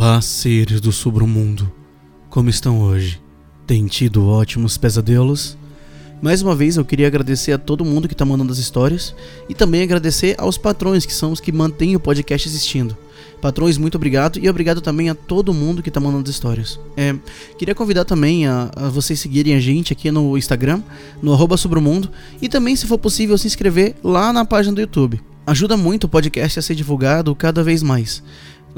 Olá, seres do submundo. Como estão hoje? Tem tido ótimos pesadelos? Mais uma vez eu queria agradecer a todo mundo que está mandando as histórias e também agradecer aos patrões que são os que mantêm o podcast existindo. Patrões, muito obrigado e obrigado também a todo mundo que está mandando as histórias. É, queria convidar também a, a, vocês seguirem a gente aqui no Instagram, no arroba e também, se for possível, se inscrever lá na página do YouTube. Ajuda muito o podcast a ser divulgado cada vez mais.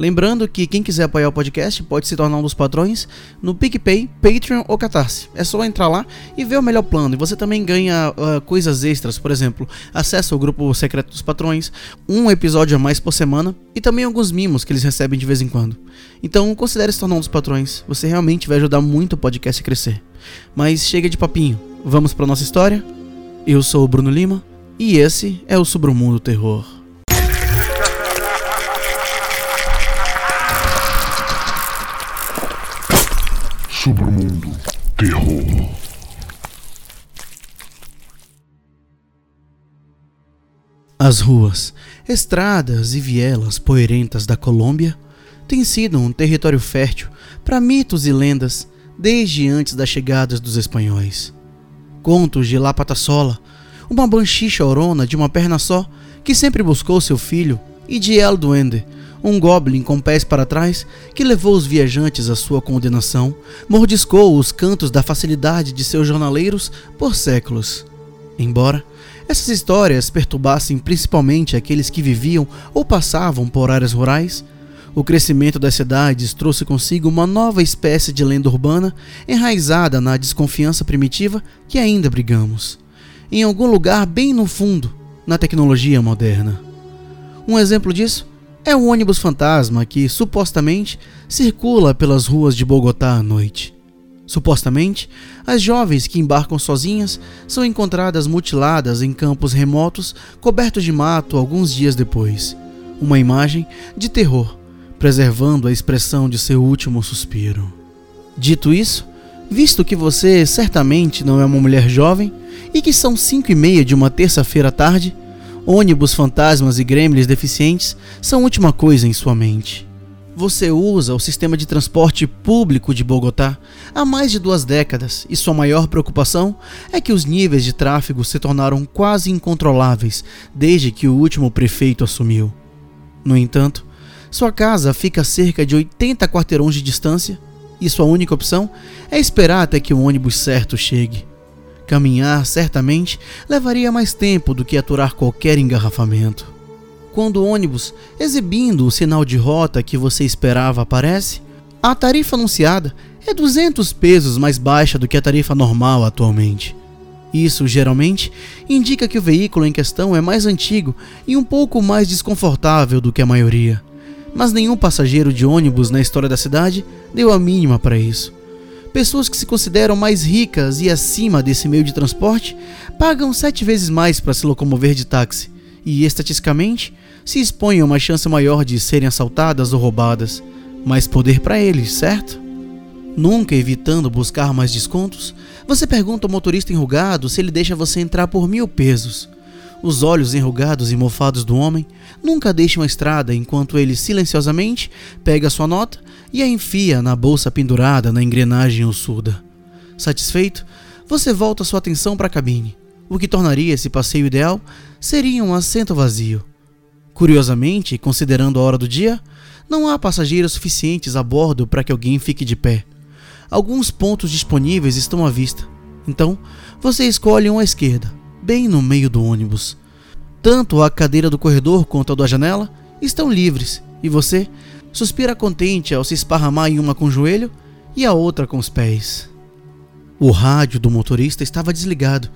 Lembrando que quem quiser apoiar o podcast pode se tornar um dos patrões no PicPay, Patreon ou Catarse. É só entrar lá e ver o melhor plano. E você também ganha uh, coisas extras, por exemplo, acesso ao grupo secreto dos patrões, um episódio a mais por semana e também alguns mimos que eles recebem de vez em quando. Então considere se tornar um dos patrões. Você realmente vai ajudar muito o podcast a crescer. Mas chega de papinho. Vamos para nossa história? Eu sou o Bruno Lima e esse é o sobre o mundo terror. As ruas, estradas e vielas poeirentas da Colômbia têm sido um território fértil para mitos e lendas desde antes das chegadas dos espanhóis. Contos de La Patassola, uma banshee chorona de uma perna só que sempre buscou seu filho, e de El Duende, um goblin com pés para trás que levou os viajantes à sua condenação, mordiscou os cantos da facilidade de seus jornaleiros por séculos. Embora essas histórias perturbassem principalmente aqueles que viviam ou passavam por áreas rurais, o crescimento das cidades trouxe consigo uma nova espécie de lenda urbana enraizada na desconfiança primitiva que ainda brigamos, em algum lugar bem no fundo, na tecnologia moderna. Um exemplo disso é um ônibus fantasma que supostamente circula pelas ruas de Bogotá à noite. Supostamente, as jovens que embarcam sozinhas são encontradas mutiladas em campos remotos cobertos de mato alguns dias depois. Uma imagem de terror, preservando a expressão de seu último suspiro. Dito isso, visto que você certamente não é uma mulher jovem e que são cinco e meia de uma terça-feira à tarde, ônibus fantasmas e gremlins deficientes são última coisa em sua mente. Você usa o sistema de transporte público de Bogotá há mais de duas décadas e sua maior preocupação é que os níveis de tráfego se tornaram quase incontroláveis desde que o último prefeito assumiu. No entanto, sua casa fica a cerca de 80 quarteirões de distância e sua única opção é esperar até que o ônibus certo chegue. Caminhar, certamente, levaria mais tempo do que aturar qualquer engarrafamento. Quando o ônibus, exibindo o sinal de rota que você esperava, aparece, a tarifa anunciada é 200 pesos mais baixa do que a tarifa normal atualmente. Isso, geralmente, indica que o veículo em questão é mais antigo e um pouco mais desconfortável do que a maioria. Mas nenhum passageiro de ônibus na história da cidade deu a mínima para isso. Pessoas que se consideram mais ricas e acima desse meio de transporte pagam sete vezes mais para se locomover de táxi e, estatisticamente, se expõem a uma chance maior de serem assaltadas ou roubadas. Mais poder para eles, certo? Nunca evitando buscar mais descontos, você pergunta ao motorista enrugado se ele deixa você entrar por mil pesos. Os olhos enrugados e mofados do homem nunca deixam a estrada enquanto ele silenciosamente pega sua nota e a enfia na bolsa pendurada na engrenagem ossuda. Satisfeito, você volta sua atenção para a cabine. O que tornaria esse passeio ideal seria um assento vazio. Curiosamente, considerando a hora do dia, não há passageiros suficientes a bordo para que alguém fique de pé. Alguns pontos disponíveis estão à vista, então você escolhe um à esquerda, bem no meio do ônibus. Tanto a cadeira do corredor quanto a da janela estão livres e você suspira contente ao se esparramar em uma com o joelho e a outra com os pés. O rádio do motorista estava desligado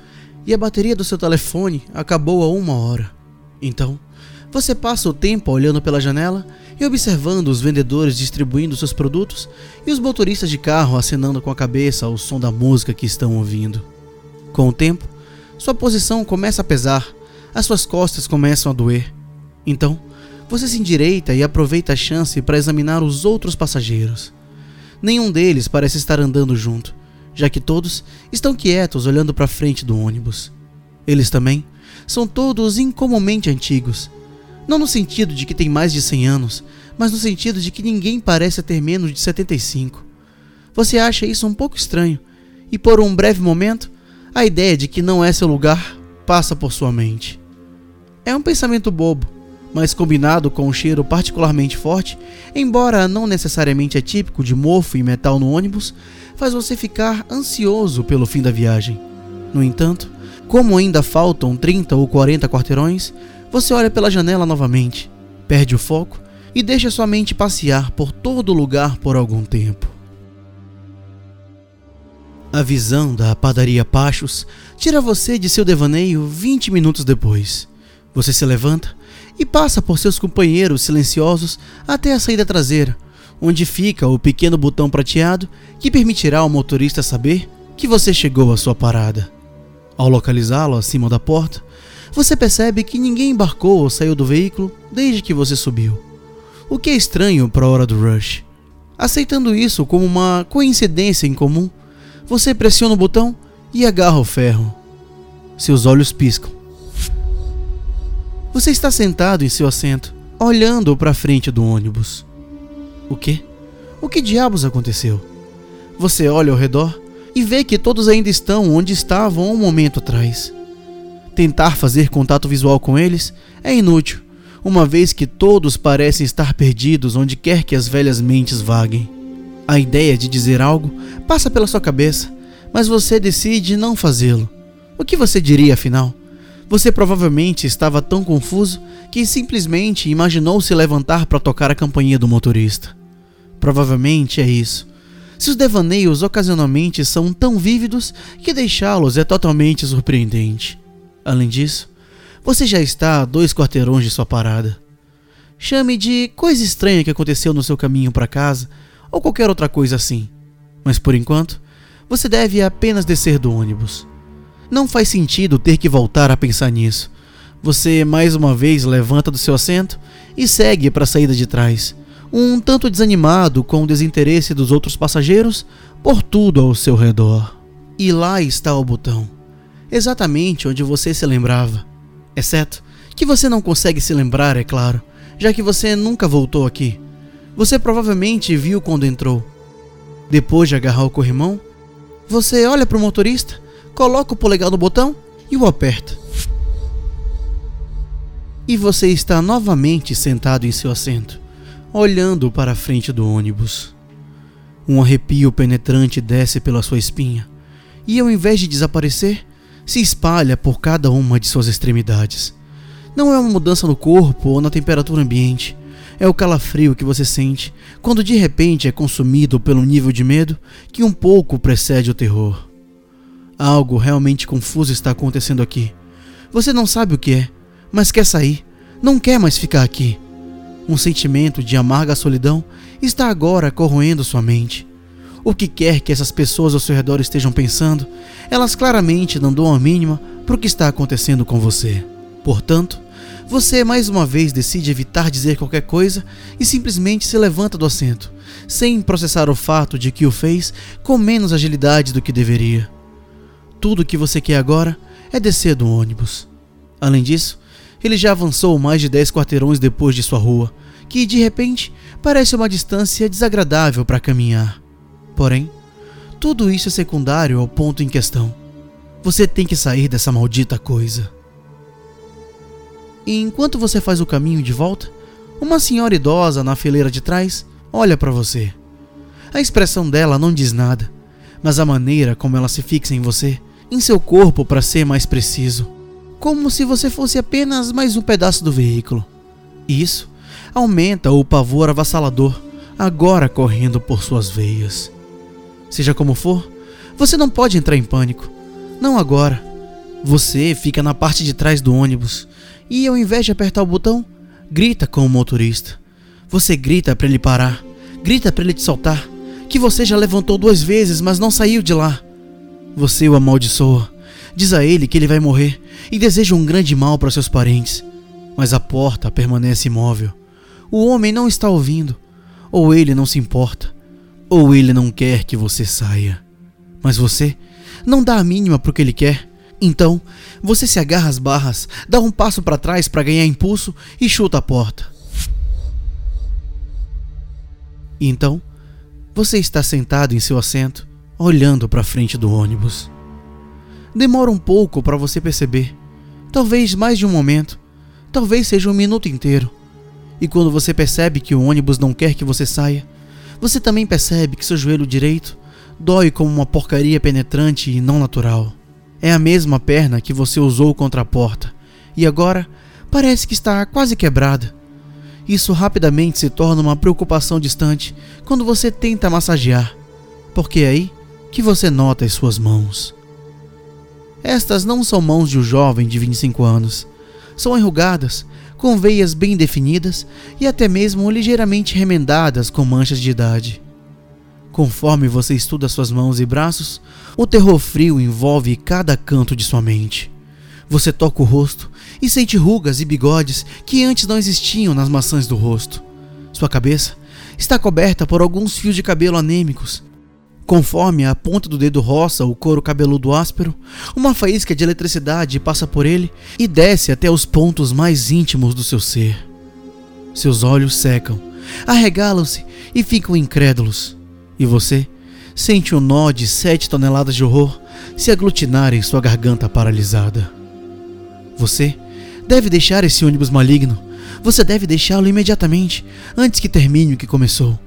e a bateria do seu telefone acabou há uma hora. Então, você passa o tempo olhando pela janela e observando os vendedores distribuindo seus produtos e os motoristas de carro acenando com a cabeça ao som da música que estão ouvindo. Com o tempo, sua posição começa a pesar, as suas costas começam a doer. Então, você se endireita e aproveita a chance para examinar os outros passageiros. Nenhum deles parece estar andando junto, já que todos estão quietos olhando para frente do ônibus. Eles também são todos incomumente antigos, não no sentido de que têm mais de 100 anos, mas no sentido de que ninguém parece ter menos de 75. Você acha isso um pouco estranho, e por um breve momento, a ideia de que não é seu lugar passa por sua mente. É um pensamento bobo, mas combinado com um cheiro particularmente forte, embora não necessariamente atípico de mofo e metal no ônibus, faz você ficar ansioso pelo fim da viagem. No entanto, como ainda faltam 30 ou 40 quarteirões, você olha pela janela novamente, perde o foco e deixa sua mente passear por todo lugar por algum tempo. A visão da padaria Pachos tira você de seu devaneio 20 minutos depois. Você se levanta e passa por seus companheiros silenciosos até a saída traseira, onde fica o pequeno botão prateado que permitirá ao motorista saber que você chegou à sua parada. Ao localizá-lo acima da porta, você percebe que ninguém embarcou ou saiu do veículo desde que você subiu. O que é estranho para a hora do rush. Aceitando isso como uma coincidência incomum, você pressiona o botão e agarra o ferro. Seus olhos piscam você está sentado em seu assento, olhando para a frente do ônibus. O quê? O que diabos aconteceu? Você olha ao redor e vê que todos ainda estão onde estavam um momento atrás. Tentar fazer contato visual com eles é inútil, uma vez que todos parecem estar perdidos onde quer que as velhas mentes vaguem. A ideia de dizer algo passa pela sua cabeça, mas você decide não fazê-lo. O que você diria afinal? Você provavelmente estava tão confuso que simplesmente imaginou se levantar para tocar a campainha do motorista. Provavelmente é isso. Seus devaneios ocasionalmente são tão vívidos que deixá-los é totalmente surpreendente. Além disso, você já está a dois quarteirões de sua parada. Chame de coisa estranha que aconteceu no seu caminho para casa ou qualquer outra coisa assim. Mas por enquanto, você deve apenas descer do ônibus. Não faz sentido ter que voltar a pensar nisso. Você mais uma vez levanta do seu assento e segue para a saída de trás, um tanto desanimado com o desinteresse dos outros passageiros por tudo ao seu redor. E lá está o botão, exatamente onde você se lembrava. Exceto que você não consegue se lembrar, é claro, já que você nunca voltou aqui. Você provavelmente viu quando entrou. Depois de agarrar o corrimão, você olha para o motorista coloca o polegar no botão e o aperta. E você está novamente sentado em seu assento, olhando para a frente do ônibus. Um arrepio penetrante desce pela sua espinha e, ao invés de desaparecer, se espalha por cada uma de suas extremidades. Não é uma mudança no corpo ou na temperatura ambiente, é o calafrio que você sente quando de repente é consumido pelo nível de medo que um pouco precede o terror. Algo realmente confuso está acontecendo aqui. Você não sabe o que é, mas quer sair. Não quer mais ficar aqui. Um sentimento de amarga solidão está agora corroendo sua mente. O que quer que essas pessoas ao seu redor estejam pensando, elas claramente não dão a mínima para o que está acontecendo com você. Portanto, você mais uma vez decide evitar dizer qualquer coisa e simplesmente se levanta do assento, sem processar o fato de que o fez com menos agilidade do que deveria tudo o que você quer agora é descer do ônibus. Além disso, ele já avançou mais de 10 quarteirões depois de sua rua, que de repente parece uma distância desagradável para caminhar. Porém, tudo isso é secundário ao ponto em questão. Você tem que sair dessa maldita coisa. E enquanto você faz o caminho de volta, uma senhora idosa na fileira de trás olha para você. A expressão dela não diz nada, mas a maneira como ela se fixa em você em seu corpo para ser mais preciso, como se você fosse apenas mais um pedaço do veículo. Isso aumenta o pavor avassalador agora correndo por suas veias. Seja como for, você não pode entrar em pânico. Não agora. Você fica na parte de trás do ônibus e, ao invés de apertar o botão, grita com o motorista. Você grita para ele parar, grita para ele te soltar, que você já levantou duas vezes, mas não saiu de lá. Você o amaldiçoa, diz a ele que ele vai morrer e deseja um grande mal para seus parentes. Mas a porta permanece imóvel. O homem não está ouvindo, ou ele não se importa, ou ele não quer que você saia. Mas você não dá a mínima para o que ele quer. Então, você se agarra às barras, dá um passo para trás para ganhar impulso e chuta a porta. Então, você está sentado em seu assento, olhando para frente do ônibus. Demora um pouco para você perceber, talvez mais de um momento, talvez seja um minuto inteiro. E quando você percebe que o ônibus não quer que você saia, você também percebe que seu joelho direito dói como uma porcaria penetrante e não natural. É a mesma perna que você usou contra a porta e agora parece que está quase quebrada. Isso rapidamente se torna uma preocupação distante quando você tenta massagear, porque aí que você nota as suas mãos. Estas não são mãos de um jovem de 25 anos. São enrugadas, com veias bem definidas e até mesmo ligeiramente remendadas com manchas de idade. Conforme você estuda suas mãos e braços, o terror frio envolve cada canto de sua mente. Você toca o rosto e sente rugas e bigodes que antes não existiam nas maçãs do rosto. Sua cabeça está coberta por alguns fios de cabelo anêmicos. Conforme a ponta do dedo roça o couro cabeludo áspero, uma faísca de eletricidade passa por ele e desce até os pontos mais íntimos do seu ser. Seus olhos secam, arregalam-se e ficam incrédulos. E você sente o um nó de sete toneladas de horror se aglutinar em sua garganta paralisada. Você deve deixar esse ônibus maligno. Você deve deixá-lo imediatamente, antes que termine o que começou.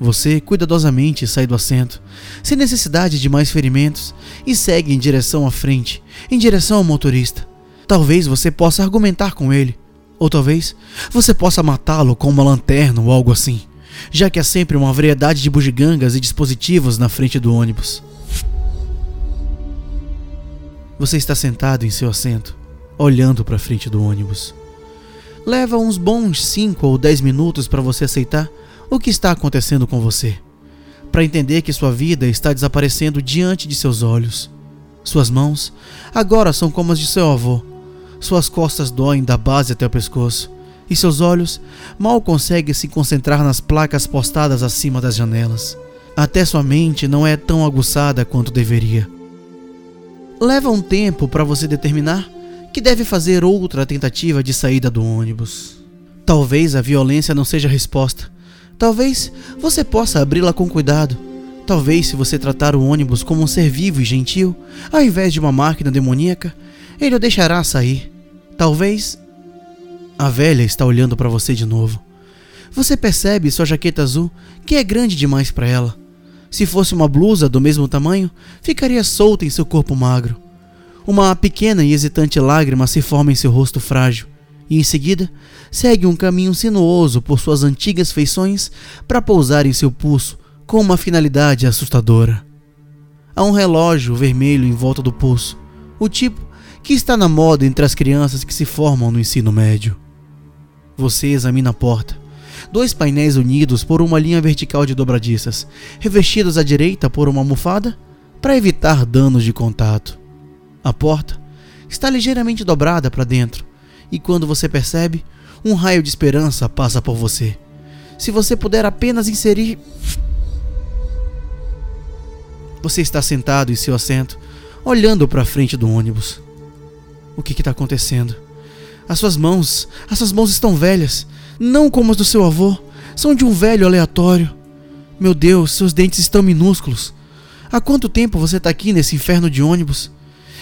Você cuidadosamente sai do assento, sem necessidade de mais ferimentos, e segue em direção à frente, em direção ao motorista. Talvez você possa argumentar com ele, ou talvez você possa matá-lo com uma lanterna ou algo assim já que há sempre uma variedade de bugigangas e dispositivos na frente do ônibus. Você está sentado em seu assento, olhando para a frente do ônibus. Leva uns bons 5 ou 10 minutos para você aceitar o que está acontecendo com você, para entender que sua vida está desaparecendo diante de seus olhos. Suas mãos agora são como as de seu avô. Suas costas doem da base até o pescoço e seus olhos mal conseguem se concentrar nas placas postadas acima das janelas. Até sua mente não é tão aguçada quanto deveria. Leva um tempo para você determinar que deve fazer outra tentativa de saída do ônibus. Talvez a violência não seja a resposta. Talvez você possa abri-la com cuidado. Talvez, se você tratar o ônibus como um ser vivo e gentil, ao invés de uma máquina demoníaca, ele o deixará sair. Talvez a velha está olhando para você de novo. Você percebe sua jaqueta azul, que é grande demais para ela. Se fosse uma blusa do mesmo tamanho, ficaria solta em seu corpo magro. Uma pequena e hesitante lágrima se forma em seu rosto frágil, e em seguida segue um caminho sinuoso por suas antigas feições para pousar em seu pulso com uma finalidade assustadora. Há um relógio vermelho em volta do pulso, o tipo que está na moda entre as crianças que se formam no ensino médio. Você examina a porta. Dois painéis unidos por uma linha vertical de dobradiças, revestidos à direita por uma almofada para evitar danos de contato. A porta está ligeiramente dobrada para dentro, e quando você percebe, um raio de esperança passa por você. Se você puder apenas inserir. Você está sentado em seu assento, olhando para a frente do ônibus. O que está acontecendo? As suas mãos, as suas mãos estão velhas, não como as do seu avô, são de um velho aleatório. Meu Deus, seus dentes estão minúsculos. Há quanto tempo você está aqui nesse inferno de ônibus?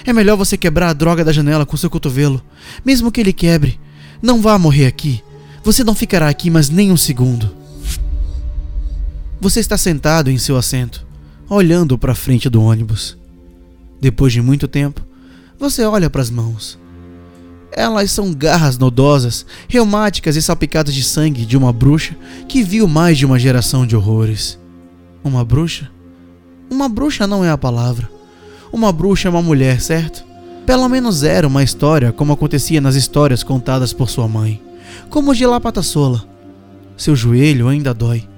É melhor você quebrar a droga da janela com seu cotovelo, mesmo que ele quebre. Não vá morrer aqui. Você não ficará aqui mais nem um segundo. Você está sentado em seu assento, olhando para a frente do ônibus. Depois de muito tempo, você olha para as mãos. Elas são garras nodosas, reumáticas e salpicadas de sangue de uma bruxa que viu mais de uma geração de horrores. Uma bruxa? Uma bruxa não é a palavra. Uma bruxa é uma mulher, certo? Pelo menos era uma história como acontecia nas histórias contadas por sua mãe, como de La Patassola. Seu joelho ainda dói,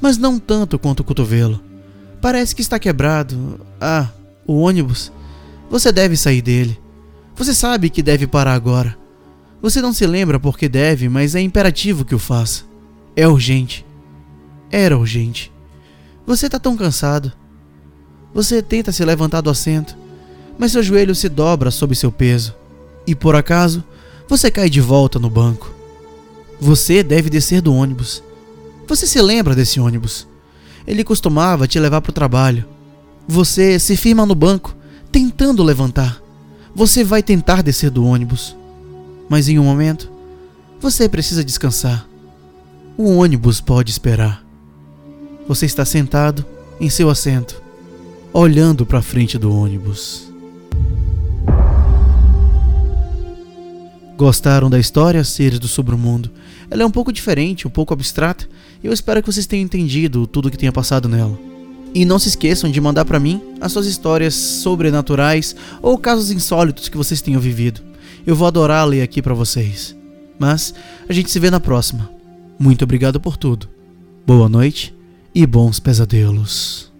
mas não tanto quanto o cotovelo. Parece que está quebrado. Ah, o ônibus. Você deve sair dele. Você sabe que deve parar agora. Você não se lembra porque deve, mas é imperativo que o faça. É urgente. Era urgente. Você está tão cansado. Você tenta se levantar do assento, mas seu joelho se dobra sob seu peso. E por acaso, você cai de volta no banco. Você deve descer do ônibus. Você se lembra desse ônibus? Ele costumava te levar para o trabalho. Você se firma no banco, tentando levantar. Você vai tentar descer do ônibus. Mas em um momento, você precisa descansar. O ônibus pode esperar. Você está sentado em seu assento, olhando para frente do ônibus. Gostaram da história, seres do sobremundo? Ela é um pouco diferente, um pouco abstrata, e eu espero que vocês tenham entendido tudo que tenha passado nela. E não se esqueçam de mandar para mim as suas histórias sobrenaturais ou casos insólitos que vocês tenham vivido. Eu vou adorar ler aqui para vocês. Mas a gente se vê na próxima. Muito obrigado por tudo. Boa noite e bons pesadelos.